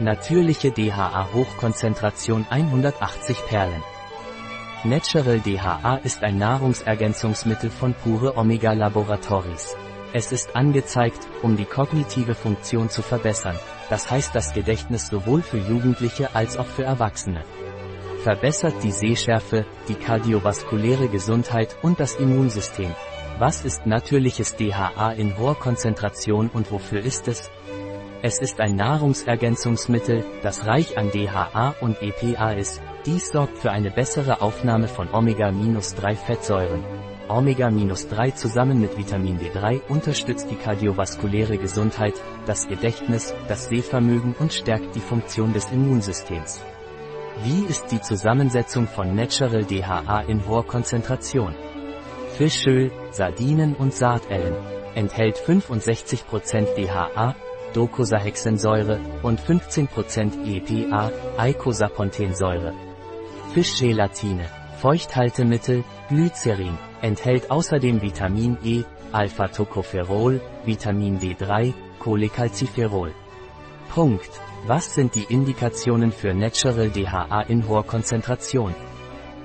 Natürliche DHA Hochkonzentration 180 Perlen. Natural DHA ist ein Nahrungsergänzungsmittel von Pure Omega Laboratories. Es ist angezeigt, um die kognitive Funktion zu verbessern, das heißt das Gedächtnis sowohl für Jugendliche als auch für Erwachsene. Verbessert die Sehschärfe, die kardiovaskuläre Gesundheit und das Immunsystem. Was ist natürliches DHA in hoher Konzentration und wofür ist es? Es ist ein Nahrungsergänzungsmittel, das reich an DHA und EPA ist. Dies sorgt für eine bessere Aufnahme von Omega-3-Fettsäuren. Omega-3 zusammen mit Vitamin D3 unterstützt die kardiovaskuläre Gesundheit, das Gedächtnis, das Sehvermögen und stärkt die Funktion des Immunsystems. Wie ist die Zusammensetzung von Natural DHA in hoher Konzentration? Fischöl, Sardinen und Saatellen. Enthält 65% DHA, Docosahexensäure und 15% EPA, Eicosapentaensäure. Fischgelatine, Feuchthaltemittel, Glycerin, enthält außerdem Vitamin E, Alpha-Tocopherol, Vitamin D3, Cholecalciferol. Punkt. Was sind die Indikationen für Natural DHA in hoher Konzentration?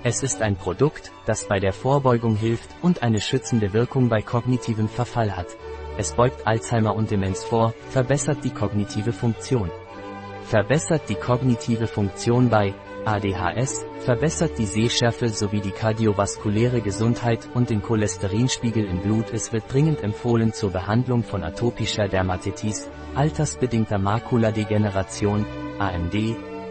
Es ist ein Produkt, das bei der Vorbeugung hilft und eine schützende Wirkung bei kognitivem Verfall hat. Es beugt Alzheimer und Demenz vor, verbessert die kognitive Funktion. Verbessert die kognitive Funktion bei ADHS, verbessert die Sehschärfe sowie die kardiovaskuläre Gesundheit und den Cholesterinspiegel im Blut. Es wird dringend empfohlen zur Behandlung von atopischer Dermatitis, altersbedingter Makuladegeneration, AMD,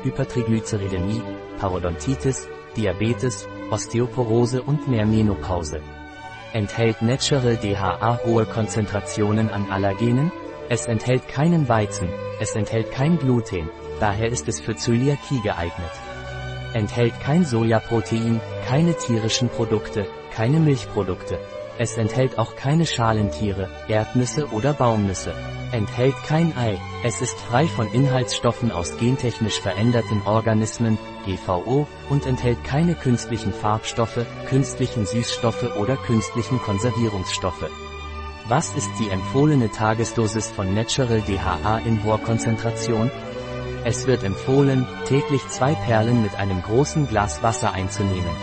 Hypertriglyceridämie, Parodontitis, Diabetes, Osteoporose und mehr Menopause. Enthält Natural DHA hohe Konzentrationen an Allergenen? Es enthält keinen Weizen, es enthält kein Gluten, daher ist es für Zöliakie geeignet. Enthält kein Sojaprotein, keine tierischen Produkte, keine Milchprodukte. Es enthält auch keine Schalentiere, Erdnüsse oder Baumnüsse. Enthält kein Ei. Es ist frei von Inhaltsstoffen aus gentechnisch veränderten Organismen, GVO, und enthält keine künstlichen Farbstoffe, künstlichen Süßstoffe oder künstlichen Konservierungsstoffe. Was ist die empfohlene Tagesdosis von Natural DHA in hoher Konzentration? Es wird empfohlen, täglich zwei Perlen mit einem großen Glas Wasser einzunehmen.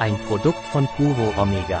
Ein Produkt von Puro Omega.